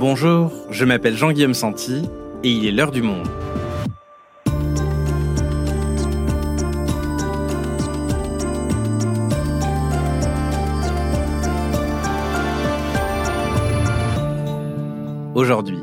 Bonjour, je m'appelle Jean-Guillaume Santi et il est l'heure du monde. Aujourd'hui,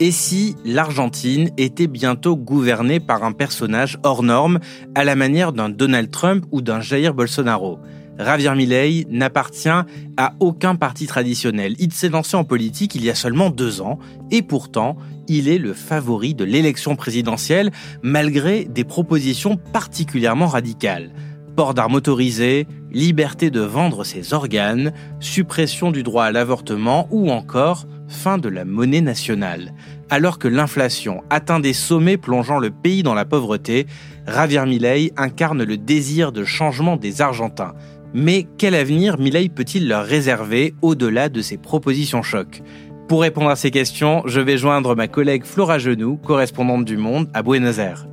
et si l'Argentine était bientôt gouvernée par un personnage hors norme à la manière d'un Donald Trump ou d'un Jair Bolsonaro? Javier Milei n'appartient à aucun parti traditionnel. Il s'est lancé en politique il y a seulement deux ans et pourtant, il est le favori de l'élection présidentielle malgré des propositions particulièrement radicales. Port d'armes autorisées, liberté de vendre ses organes, suppression du droit à l'avortement ou encore fin de la monnaie nationale. Alors que l'inflation atteint des sommets plongeant le pays dans la pauvreté, Javier Milei incarne le désir de changement des Argentins. Mais quel avenir Milei peut-il leur réserver au-delà de ses propositions chocs Pour répondre à ces questions, je vais joindre ma collègue Flora Genoux, correspondante du Monde à Buenos Aires.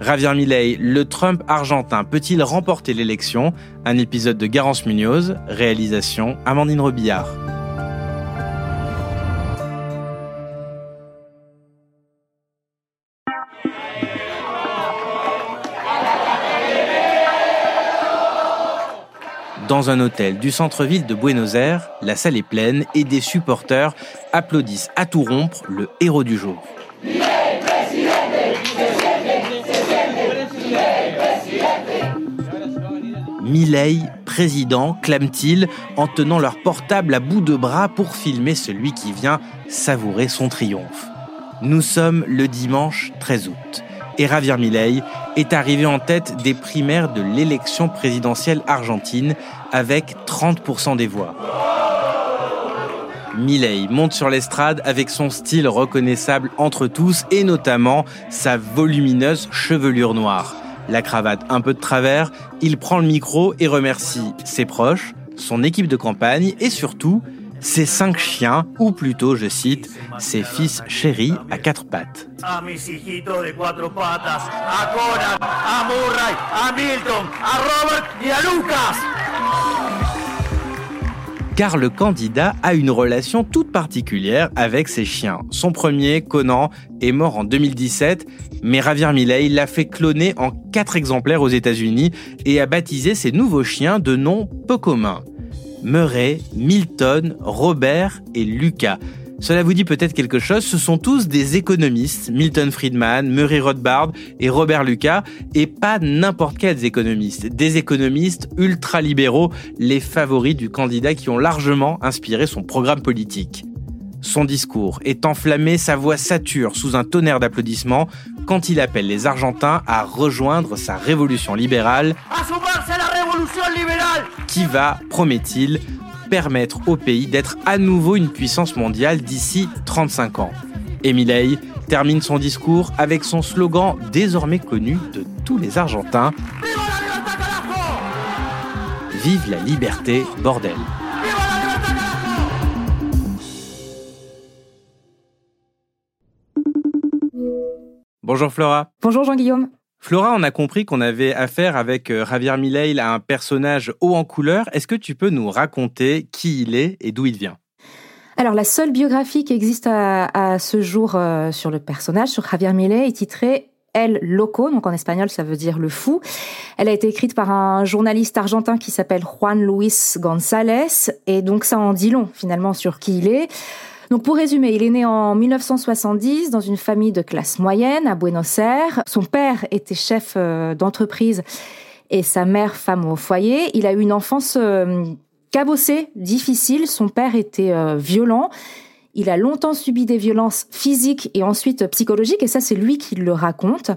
Javier Milei, le Trump argentin peut-il remporter l'élection? Un épisode de Garance Munoz, réalisation Amandine Robillard. Dans un hôtel du centre-ville de Buenos Aires, la salle est pleine et des supporters applaudissent à tout rompre le héros du jour. Milei, président, clament-ils en tenant leur portable à bout de bras pour filmer celui qui vient savourer son triomphe. Nous sommes le dimanche 13 août et Javier Milei est arrivé en tête des primaires de l'élection présidentielle argentine avec 30% des voix. Milei monte sur l'estrade avec son style reconnaissable entre tous et notamment sa volumineuse chevelure noire. La cravate un peu de travers, il prend le micro et remercie ses proches, son équipe de campagne et surtout ses cinq chiens, ou plutôt, je cite, ses fils chéris à quatre pattes. car le candidat a une relation toute particulière avec ses chiens. Son premier, Conan, est mort en 2017, mais Javier Milei l'a fait cloner en quatre exemplaires aux États-Unis et a baptisé ses nouveaux chiens de noms peu communs. Murray, Milton, Robert et Lucas. Cela vous dit peut-être quelque chose, ce sont tous des économistes, Milton Friedman, Murray Rothbard et Robert Lucas, et pas n'importe quels économistes, des économistes ultra-libéraux, les favoris du candidat qui ont largement inspiré son programme politique. Son discours. Est enflammé, sa voix sature sous un tonnerre d'applaudissements quand il appelle les Argentins à rejoindre sa révolution libérale. Qui va, promet-il, permettre au pays d'être à nouveau une puissance mondiale d'ici 35 ans. Et termine son discours avec son slogan désormais connu de tous les Argentins. Vive la liberté, bordel. Bonjour Flora. Bonjour Jean-Guillaume. Flora, on a compris qu'on avait affaire avec euh, Javier Milei à un personnage haut en couleur. Est-ce que tu peux nous raconter qui il est et d'où il vient? Alors la seule biographie qui existe à, ce jour euh, sur le personnage, sur Javier Milei, est titrée El Loco, donc en espagnol ça veut dire le fou. Elle a été écrite par un journaliste argentin qui s'appelle Juan Luis González, et donc ça en dit long finalement sur qui il est. Donc pour résumer, il est né en 1970 dans une famille de classe moyenne à Buenos Aires. Son père était chef euh, d'entreprise et sa mère femme au foyer. Il a eu une enfance euh, cabossée, difficile. Son père était euh, violent. Il a longtemps subi des violences physiques et ensuite psychologiques, et ça c'est lui qui le raconte.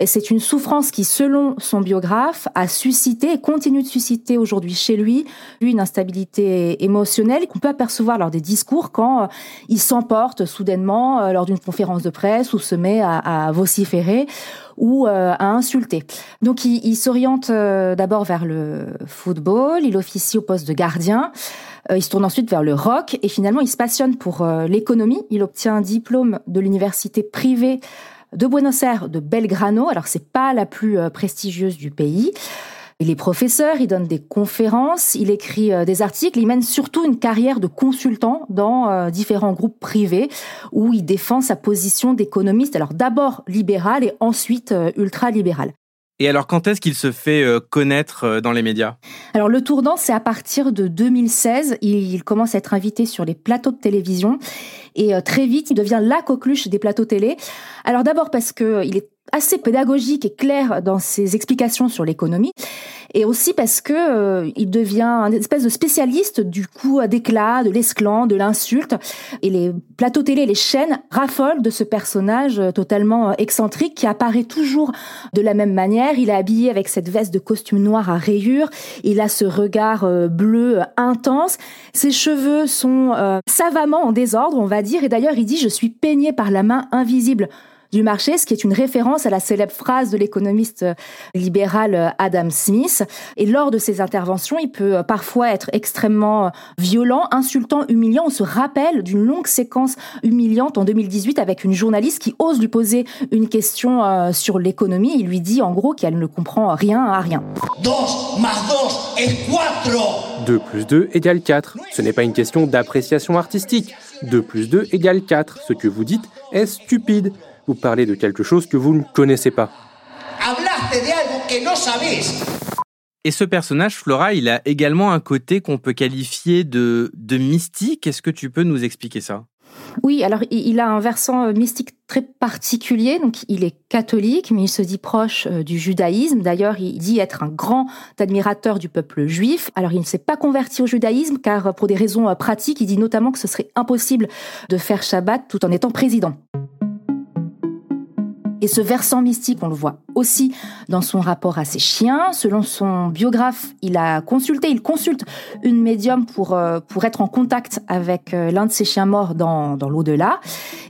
Et c'est une souffrance qui, selon son biographe, a suscité et continue de susciter aujourd'hui chez lui une instabilité émotionnelle qu'on peut apercevoir lors des discours quand euh, il s'emporte soudainement euh, lors d'une conférence de presse ou se met à, vociférer ou euh, à insulter. Donc il, il s'oriente d'abord vers le football, il officie au poste de gardien. Euh, il se tourne ensuite vers le rock et finalement il se passionne pour euh, l'économie. Il obtient un diplôme de l'université privée de Buenos Aires de Belgrano. Alors c'est pas la plus euh, prestigieuse du pays. Il est professeur, il donne des conférences, il écrit euh, des articles, il mène surtout une carrière de consultant dans euh, différents groupes privés où il défend sa position d'économiste, alors d'abord libéral et ensuite euh, ultra-libéral. Et alors, quand est-ce qu'il se fait connaître dans les médias? Alors, le tournant, c'est à partir de 2016. Il commence à être invité sur les plateaux de télévision et très vite, il devient la coqueluche des plateaux télé. Alors, d'abord parce qu'il est assez pédagogique et clair dans ses explications sur l'économie, et aussi parce que euh, il devient un espèce de spécialiste du coup d'éclat, de l'esclan, de l'insulte, et les plateaux télé, les chaînes raffolent de ce personnage euh, totalement euh, excentrique qui apparaît toujours de la même manière. Il est habillé avec cette veste de costume noir à rayures, il a ce regard bleu intense, ses cheveux sont savamment en désordre, on va dire, et d'ailleurs il dit je suis peigné par la main invisible du marché, ce qui est une référence à la célèbre phrase de l'économiste euh, libéral euh, Adam Smith. Et lors de ses interventions, il peut euh, parfois être extrêmement violent, insultant, humiliant. On se rappelle d'une longue séquence humiliante en 2018 avec une journaliste qui ose lui poser une question sur l'économie. Il lui dit en gros qu'elle ne comprend rien à rien. 2 4. 2 plus 2 égale 4. Ce n'est pas une question d'appréciation artistique. 2 plus 2 égale 4. Ce que vous dites est stupide vous parlez de quelque chose que vous ne connaissez pas. Et ce personnage, Flora, il a également un côté qu'on peut qualifier de, de mystique. Est-ce que tu peux nous expliquer ça? Oui, alors il a un versant euh, mystique très particulier. Donc il est catholique, mais il se dit proche euh, du judaïsme. D'ailleurs, il dit être un grand admirateur du peuple juif. Alors il ne s'est pas converti au judaïsme car euh, pour des raisons pratiques, il dit notamment que ce serait impossible de faire Shabbat tout en étant président. Et ce versant mystique, on le voit aussi dans son rapport à ses chiens. Selon son biographe, il a consulté, il consulte une médium pour, euh, pour être en contact avec euh, l'un de ses chiens morts dans, dans l'au-delà.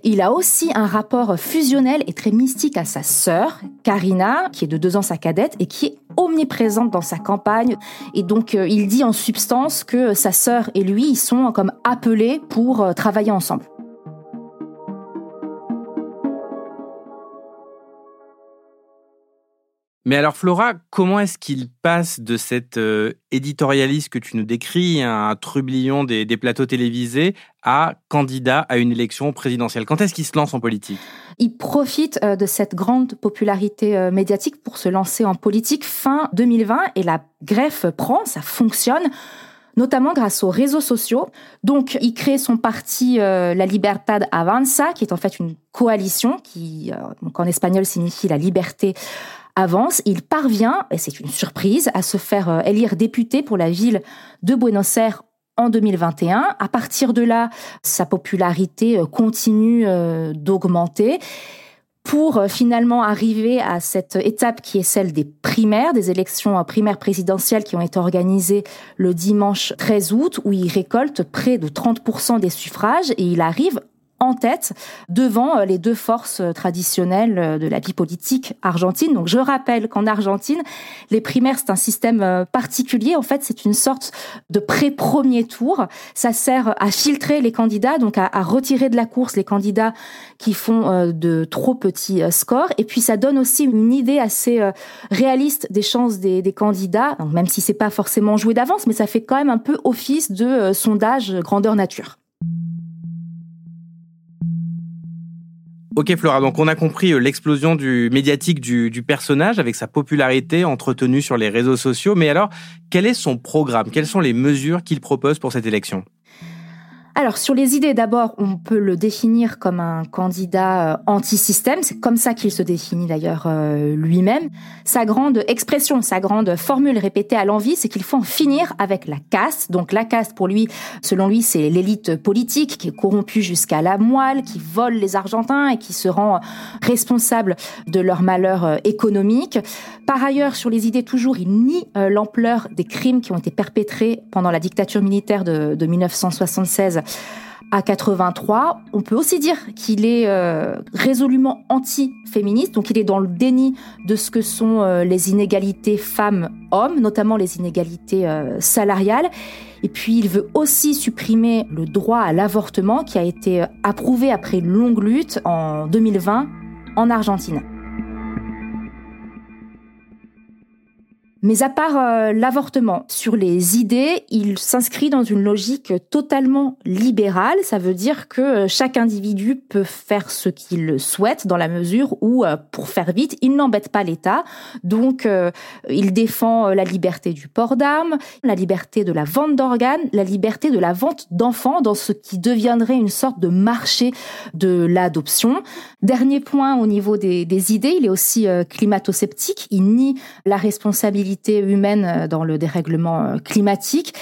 Il a aussi un rapport fusionnel et très mystique à sa sœur, Karina, qui est de deux ans sa cadette et qui est omniprésente dans sa campagne. Et donc, euh, il dit en substance que sa sœur et lui, ils sont comme appelés pour travailler ensemble. Mais alors Flora, comment est-ce qu'il passe de cet euh, éditorialiste que tu nous décris, un trublion des, plateaux télévisés, à candidat à une élection présidentielle? Quand est-ce qu'il se lance en politique? Il profite euh, de cette grande popularité euh, médiatique pour se lancer en politique fin 2020 et la greffe prend, ça fonctionne notamment grâce aux réseaux sociaux. Donc, il crée son parti La Libertad Avanza, qui est en fait une coalition qui, en espagnol, signifie la liberté avance. Il parvient, et c'est une surprise, à se faire euh, élire député pour la ville de Buenos Aires en 2021. À partir de là, sa popularité euh, continue euh, d'augmenter pour finalement arriver à cette étape qui est celle des primaires, des élections primaires présidentielles qui ont été organisées le dimanche 13 août, où il récolte près de 30% des suffrages et il arrive en tête devant euh, les deux forces euh, traditionnelles euh, de la vie politique argentine. Donc je rappelle qu'en Argentine, les primaires, c'est un système particulier. En fait, c'est une sorte de pré-premier tour. Ça sert à filtrer les candidats, donc à, retirer de la course les candidats qui font de trop petits scores. Et puis ça donne aussi une idée assez réaliste des chances des, des candidats, même si c'est pas forcément joué d'avance, mais ça fait quand même un peu office de sondage grandeur nature. Ok Flora, donc on a compris euh, l'explosion du médiatique du, du, personnage avec sa popularité entretenue sur les réseaux sociaux, mais alors quel est son programme? Quelles sont les mesures qu'il propose pour cette élection? Alors sur les idées, d'abord, on peut le définir comme un candidat euh, anti-système. C'est comme ça qu'il se définit d'ailleurs euh, lui-même. Sa grande expression, sa grande formule répétée à l'envie, c'est qu'il faut en finir avec la caste. Donc la caste, pour lui, selon lui, c'est l'élite politique qui est corrompue jusqu'à la moelle, qui vole les Argentins et qui se rend responsable de leur malheur euh, économique. Par ailleurs, sur les idées, toujours, il nie l'ampleur des crimes qui ont été perpétrés pendant la dictature militaire de, de 1976 à 83. On peut aussi dire qu'il est euh, résolument anti-féministe, donc il est dans le déni de ce que sont euh, les inégalités femmes-hommes, notamment les inégalités euh, salariales. Et puis il veut aussi supprimer le droit à l'avortement qui a été approuvé après une longue lutte en 2020 en Argentine. Mais à part euh, l'avortement, sur les idées, il s'inscrit dans une logique totalement libérale. Ça veut dire que euh, chaque individu peut faire ce qu'il souhaite dans la mesure où, euh, pour faire vite, il n'embête pas l'État. Donc, il défend la liberté du port d'armes, la liberté de la vente d'organes, la liberté de la vente d'enfants dans ce qui deviendrait une sorte de marché de l'adoption. Dernier point au niveau des, des idées, il est aussi climato-sceptique. Il nie la responsabilité humaine euh, dans le dérèglement euh, climatique.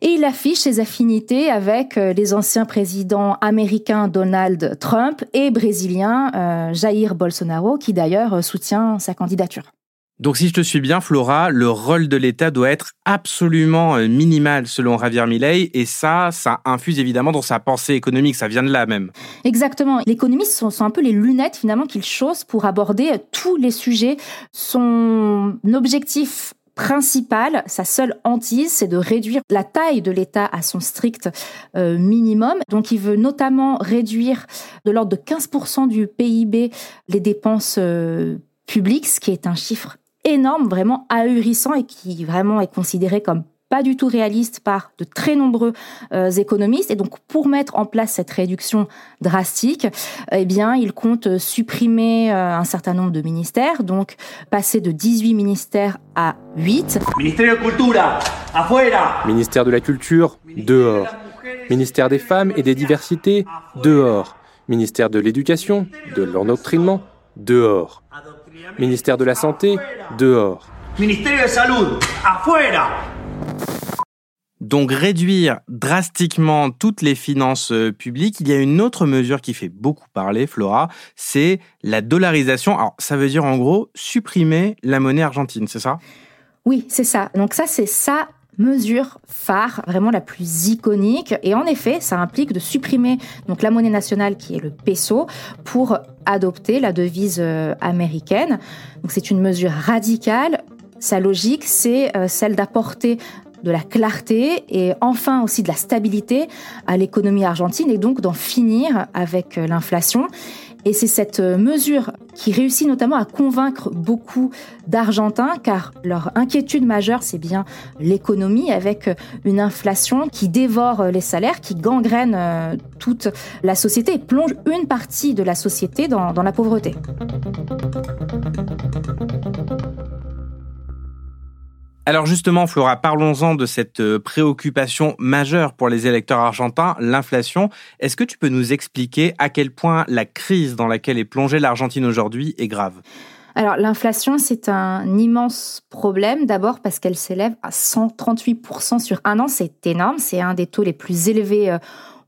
Et il affiche ses affinités avec euh, les anciens présidents américains Donald Trump et brésiliens Jair Bolsonaro, qui d'ailleurs soutient sa candidature. Donc si je te suis bien, Flora, le rôle de l'État doit être absolument euh, minimal selon Javier Milei, et ça, ça infuse évidemment dans sa pensée économique, ça vient de là même. Exactement. L'économiste sont, sont, un peu les lunettes finalement qu'il chausse pour aborder tous les sujets. Son objectif principal, sa seule hantise, c'est de réduire la taille de l'État à son strict euh, minimum. Donc il veut notamment réduire de l'ordre de 15% du PIB les dépenses euh, publiques, ce qui est un chiffre énorme, vraiment ahurissant et qui vraiment est considéré comme pas du tout réaliste par de très nombreux euh, économistes. Et donc, pour mettre en place cette réduction drastique, eh bien, il compte supprimer euh, un certain nombre de ministères, donc passer de 18 ministères à 8. Ministère de Cultura, afuera Ministère de la Culture, dehors. Ministère des Femmes et des Diversités, dehors. Ministère de l'Éducation, de l'endoctrinement, dehors. Ministère de la Santé, dehors. Ministère de Salud, afuera. Donc réduire drastiquement toutes les finances euh, publiques, il y a une autre mesure qui fait beaucoup parler, Flora, c'est la dollarisation. Alors ça veut dire en gros supprimer la monnaie argentine, c'est ça? Oui, c'est ça. Donc ça, c'est ça mesure phare, vraiment la plus iconique. Et en effet, ça implique de supprimer donc la monnaie nationale qui est le peso pour adopter la devise euh, américaine. Donc c'est une mesure radicale. Sa logique, c'est euh, celle d'apporter de la clarté et enfin aussi de la stabilité à l'économie argentine et donc d'en finir avec euh, l'inflation. Et c'est cette euh, mesure qui réussit notamment à convaincre beaucoup d'Argentins, car leur inquiétude majeure, c'est bien l'économie, avec euh, une inflation qui dévore les salaires, qui gangrène toute la société et plonge une partie de la société dans, dans la pauvreté. Alors justement, Flora, parlons-en de cette euh, préoccupation majeure pour les électeurs argentins, l'inflation. Est-ce que tu peux nous expliquer à quel point la crise dans laquelle est plongée l'Argentine aujourd'hui est grave? Alors l'inflation, c'est un immense problème, d'abord parce qu'elle s'élève à 138% sur un an, c'est énorme, c'est un des taux les plus élevés euh,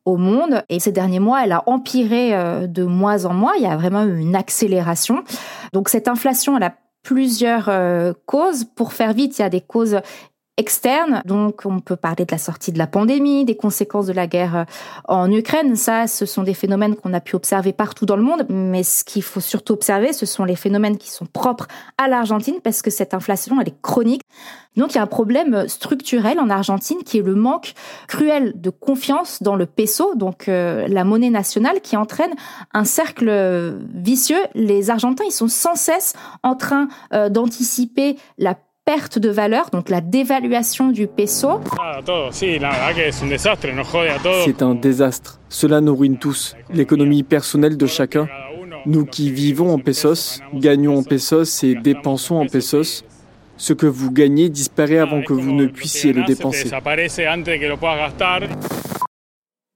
au monde. Et ces derniers mois, elle a empiré euh, de mois en mois, il y a vraiment eu une accélération. Donc cette inflation, elle a plusieurs euh, causes. Pour faire vite, il y a des causes externes. Donc, on peut parler de la sortie de la pandémie, des conséquences de la guerre euh, en Ukraine. Ça, ce sont des phénomènes qu'on a pu observer partout dans le monde. Mais ce qu'il faut surtout observer, ce sont les phénomènes qui sont propres à l'Argentine parce que cette inflation, elle est chronique. Donc, il y a un problème structurel en Argentine qui est le manque cruel de confiance dans le peso, donc euh, la monnaie nationale, qui entraîne un cercle vicieux. Les Argentins, ils sont sans cesse en train euh, d'anticiper la perte de valeur, donc la dévaluation du peso. C'est un désastre. Cela nous ruine tous, l'économie personnelle de chacun. Nous qui vivons en pesos, gagnons en pesos et dépensons en pesos, ce que vous gagnez disparaît avant que vous ne puissiez le dépenser.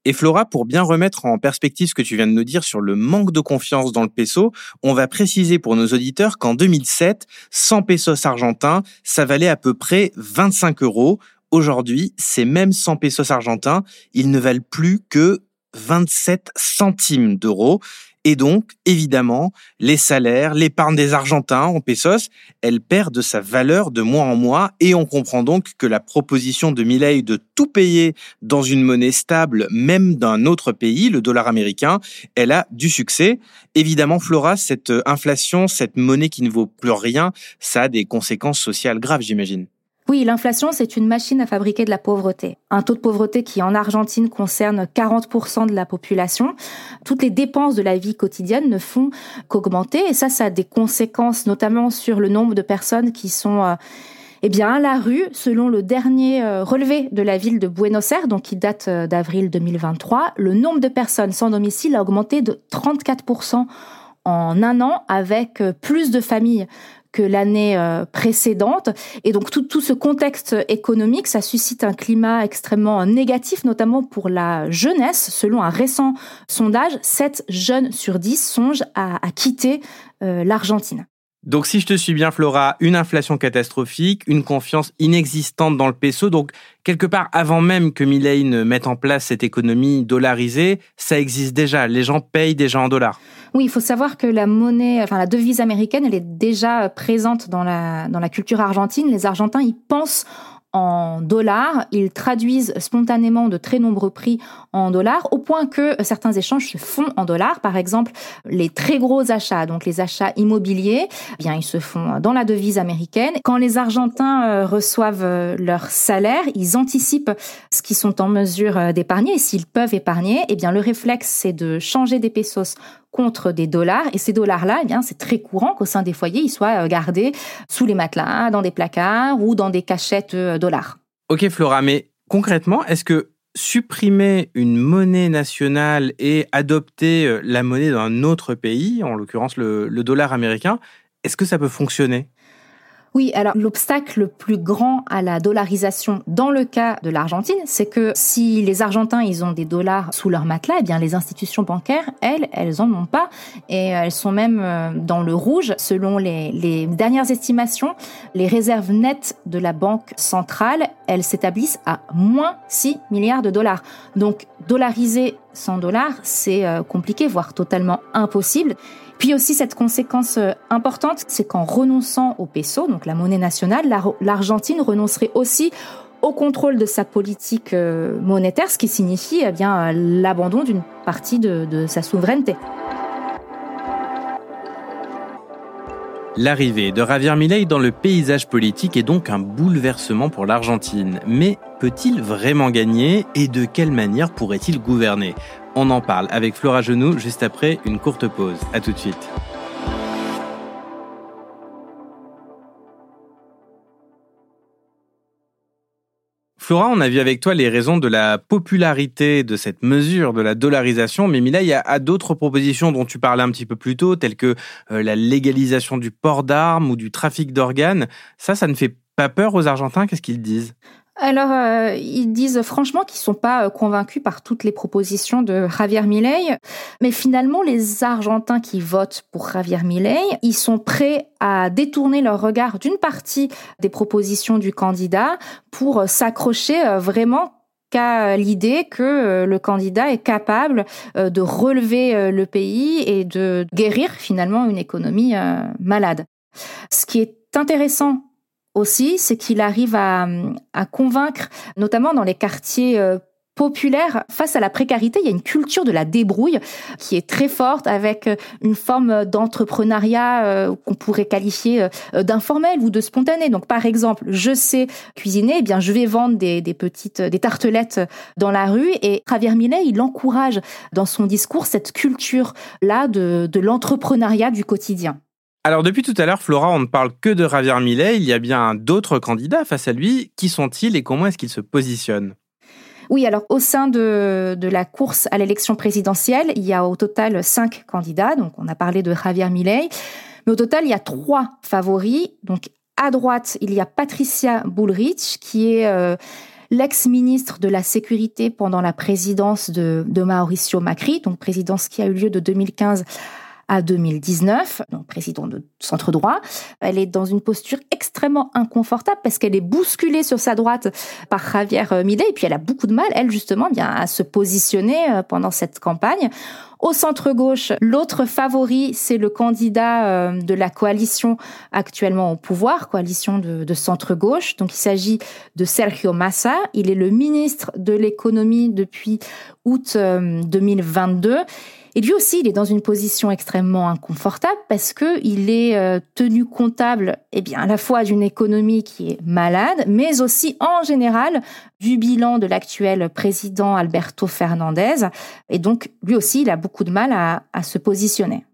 Et Flora, pour bien remettre en perspective ce que tu viens de nous dire sur le manque de confiance dans le peso, on va préciser pour nos auditeurs qu'en 2007, 100 pesos argentins, ça valait à peu près 25 euros. Aujourd'hui, ces mêmes 100 pesos argentins, ils ne valent plus que 27 centimes d'euros. Et donc, évidemment, les salaires, l'épargne des Argentins en pesos, elle perd de sa valeur de mois en mois et on comprend donc que la proposition de Milley de tout payer dans une monnaie stable, même d'un autre pays, le dollar américain, elle a du succès. Évidemment, Flora, cette inflation, cette monnaie qui ne vaut plus rien, ça a des conséquences sociales graves, j'imagine. Oui, l'inflation, c'est une machine à fabriquer de la pauvreté. Un taux de pauvreté qui, en Argentine, concerne 40% de la population. Toutes les dépenses de la vie quotidienne ne font qu'augmenter. Et ça, ça a des conséquences, notamment sur le nombre de personnes qui sont euh, Eh bien, à la rue, selon le dernier euh, relevé de la ville de Buenos Aires, donc qui date euh, d'avril 2023, le nombre de personnes sans domicile a augmenté de 34% en un an, avec euh, plus de familles que l'année précédente. Et donc tout, tout ce contexte économique, ça suscite un climat extrêmement négatif, notamment pour la jeunesse. Selon un récent sondage, 7 jeunes sur 10 songent à, quitter l'Argentine. Donc si je te suis bien Flora, une inflation catastrophique, une confiance inexistante dans le peso, donc quelque part avant même que Milley ne mette en place cette économie dollarisée, ça existe déjà, les gens payent déjà en dollars. Oui, il faut savoir que la monnaie, enfin la devise américaine, elle est déjà présente dans la dans la culture argentine, les Argentins y pensent en dollars. Ils traduisent spontanément de très nombreux prix en dollars, au point que certains échanges se font en dollars. Par exemple, les très gros achats, donc les achats immobiliers, eh bien ils se font dans la devise américaine. Quand les Argentins euh, reçoivent euh, leur salaire, ils anticipent ce qu'ils sont en mesure euh, d'épargner. Et s'ils peuvent épargner, eh bien le réflexe c'est de changer des pesos contre des dollars. Et ces dollars-là, eh bien, c'est très courant qu'au sein des foyers, ils soient gardés sous les matelas, dans des placards ou dans des cachettes Ok, Flora, mais concrètement, est-ce que supprimer une monnaie nationale et adopter euh, la monnaie d'un autre pays, en l'occurrence le dollar américain, est-ce que ça peut fonctionner? Oui, alors l'obstacle le plus grand à la dollarisation dans le cas de l'Argentine, c'est que si les Argentins, ils ont des dollars sous leur matelas, eh bien les institutions bancaires, elles, elles en ont pas et elles sont même euh, dans le rouge selon les, les dernières estimations. Les réserves nettes de la banque centrale, elles s'établissent à moins 6 milliards de dollars. Donc dollariser 100 dollars, c'est euh, compliqué, voire totalement impossible. Puis aussi cette conséquence euh, importante, c'est qu'en renonçant au peso, donc la monnaie nationale, l'Argentine renoncerait aussi au contrôle de sa politique euh, monétaire, ce qui signifie eh bien l'abandon d'une partie de, de sa souveraineté. L'arrivée de Javier Milei dans le paysage politique est donc un bouleversement pour l'Argentine. Mais peut-il vraiment gagner et de quelle manière pourrait-il gouverner? On en parle avec Flora Genoux juste après une courte pause. À tout de suite. Flora, on a vu avec toi les raisons de la popularité de cette mesure de la dollarisation, mais Mila, il y a d'autres propositions dont tu parlais un petit peu plus tôt, telles que euh, la légalisation du port d'armes ou du trafic d'organes. Ça, ça ne fait pas peur aux Argentins Qu'est-ce qu'ils disent? Alors, euh, ils disent franchement qu'ils sont pas euh, convaincus par toutes les propositions de Javier Milei, mais finalement, les Argentins qui votent pour Javier Milei, ils sont prêts à détourner leur regard d'une partie des propositions du candidat pour euh, s'accrocher vraiment qu'à l'idée que le candidat est capable de relever le pays et de guérir finalement une économie malade. Ce qui est intéressant aussi, c'est qu'il arrive à, convaincre, notamment dans les quartiers euh, populaires, face à la précarité, il y a une culture de la débrouille qui est très forte avec euh, une forme d'entrepreneuriat euh, qu'on pourrait qualifier d'informel ou de spontané. Donc par exemple, je sais cuisiner, eh bien je vais vendre des, petites des tartelettes dans la rue et Javier Millet, il encourage dans son discours cette culture là de, de l'entrepreneuriat du quotidien. Alors depuis tout à l'heure, Flora, on ne parle que de Javier Millet. Il y a bien d'autres candidats face à lui. Qui sont-ils et comment est-ce qu'ils se positionnent? Oui, alors au sein de, la course à l'élection présidentielle, il y a au total cinq candidats. Donc on a parlé de Javier Milei, mais au total il y a trois favoris. Donc à droite, il y a Patricia Bullrich qui est euh, l'ex-ministre de la Sécurité pendant la présidence de, de Mauricio Macri, donc présidence qui a eu lieu de 2015 à 2019, donc président de centre droit. Elle est dans une posture extrêmement inconfortable parce qu'elle est bousculée sur sa droite par Javier Milei et puis elle a beaucoup de mal, elle justement, bien à se positionner euh, pendant cette campagne. Au centre gauche, l'autre favori, c'est le candidat euh, de la coalition actuellement au pouvoir, coalition de, de centre gauche. Donc il s'agit de Sergio Massa. Il est le ministre de l'économie depuis août 2022. Et lui aussi, il est dans une position extrêmement inconfortable parce que il est euh, tenu comptable, eh bien, à la fois d'une économie qui est malade, mais aussi en général du bilan de l'actuel président Alberto Fernandez. Et donc, lui aussi, il a beaucoup de mal à, à se positionner.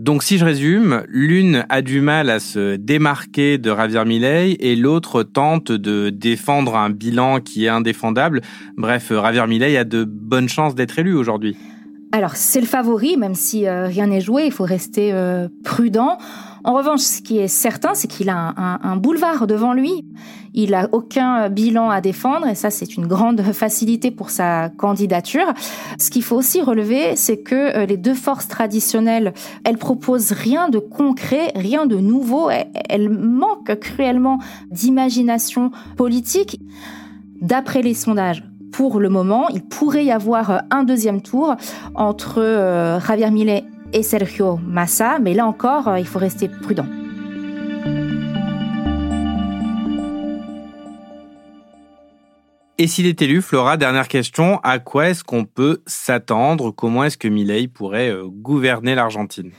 Donc si je résume, l'une a du mal à se démarquer de Javier Milei et l'autre tente de défendre un bilan qui est indéfendable. Bref, Javier Milei a de bonnes chances d'être élu aujourd'hui. Alors c'est le favori, même si euh, rien n'est joué, il faut rester euh, prudent. En revanche, ce qui est certain, c'est qu'il a un, boulevard devant lui. Il a aucun bilan à défendre et ça, c'est une grande facilité pour sa candidature. Ce qu'il faut aussi relever, c'est que euh, les deux forces traditionnelles, elles proposent rien de concret, rien de nouveau. Elles manquent cruellement d'imagination politique. D'après les sondages, pour le moment, il pourrait y avoir euh, un deuxième tour entre euh, Javier Millet et Sergio Massa, mais là encore, euh, il faut rester prudent. Et s'il est élu, Flora, dernière question, à quoi est-ce qu'on peut s'attendre? Comment est-ce que Milei pourrait gouverner l'Argentine?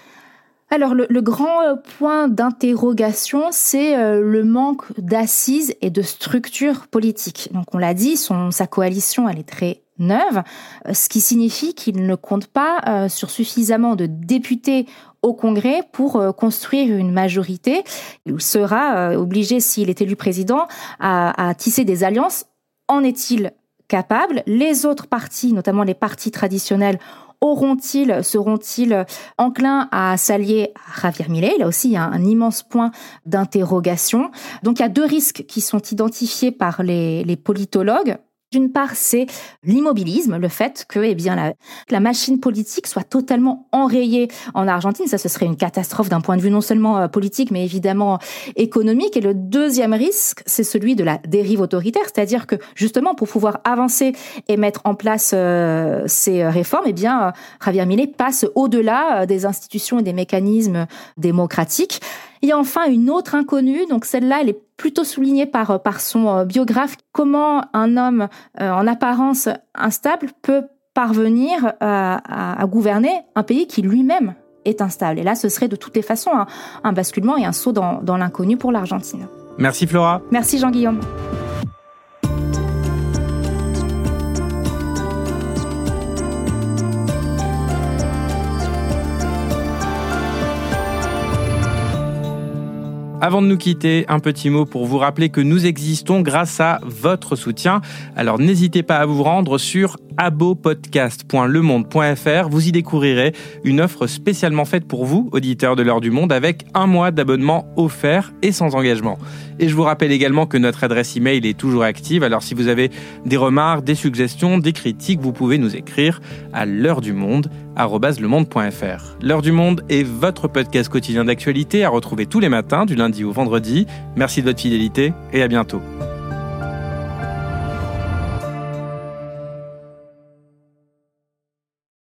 Alors le, grand euh, point d'interrogation, c'est euh, le manque d'assises et de structure politique. Donc on l'a dit, sa coalition, elle est très neuve, euh, ce qui signifie qu'il ne compte pas sur suffisamment de députés au Congrès pour construire une majorité. Il sera obligé, s'il est élu président, à tisser des alliances. En est-il capable? Les autres partis, notamment les partis traditionnels, auront-ils, seront-ils enclins à s'allier à Javier Milei? Là aussi, il y a un immense point d'interrogation. Donc, il y a deux risques qui sont identifiés par les, les politologues. D'une part, c'est l'immobilisme, le fait que eh bien, la, machine politique soit totalement enrayée en Argentine. Ça, ce serait une catastrophe d'un point de vue non seulement euh, politique, mais évidemment économique. Et le deuxième risque, c'est celui de la dérive autoritaire, c'est-à-dire que justement, pour pouvoir avancer et mettre en place euh, ces réformes, eh bien, euh, Javier Milei passe au-delà des institutions et des mécanismes démocratiques. Il y a enfin une autre inconnue, donc celle-là, elle est plutôt soulignée par, euh, par son euh, biographe. Comment un homme euh, en apparence instable peut parvenir à, gouverner un pays qui lui-même est instable. Et là, ce serait de toutes les façons un, un basculement et un saut dans, dans l'inconnu pour l'Argentine. Merci Flora. Merci Jean-Guillaume. Avant de nous quitter, un petit mot pour vous rappeler que nous existons grâce à votre soutien. Alors n'hésitez pas à vous rendre sur abopodcast.lemonde.fr. Vous y découvrirez une offre spécialement faite pour vous, auditeurs de l'heure du monde, avec un mois d'abonnement offert et sans engagement. Et je vous rappelle également que notre adresse email est toujours active. Alors si vous avez des remarques, des suggestions, des critiques, vous pouvez nous écrire à l'heure du monde @lemonde.fr. L'heure du monde est votre podcast quotidien d'actualité à retrouver tous les matins du lundi au vendredi. Merci de votre fidélité et à bientôt.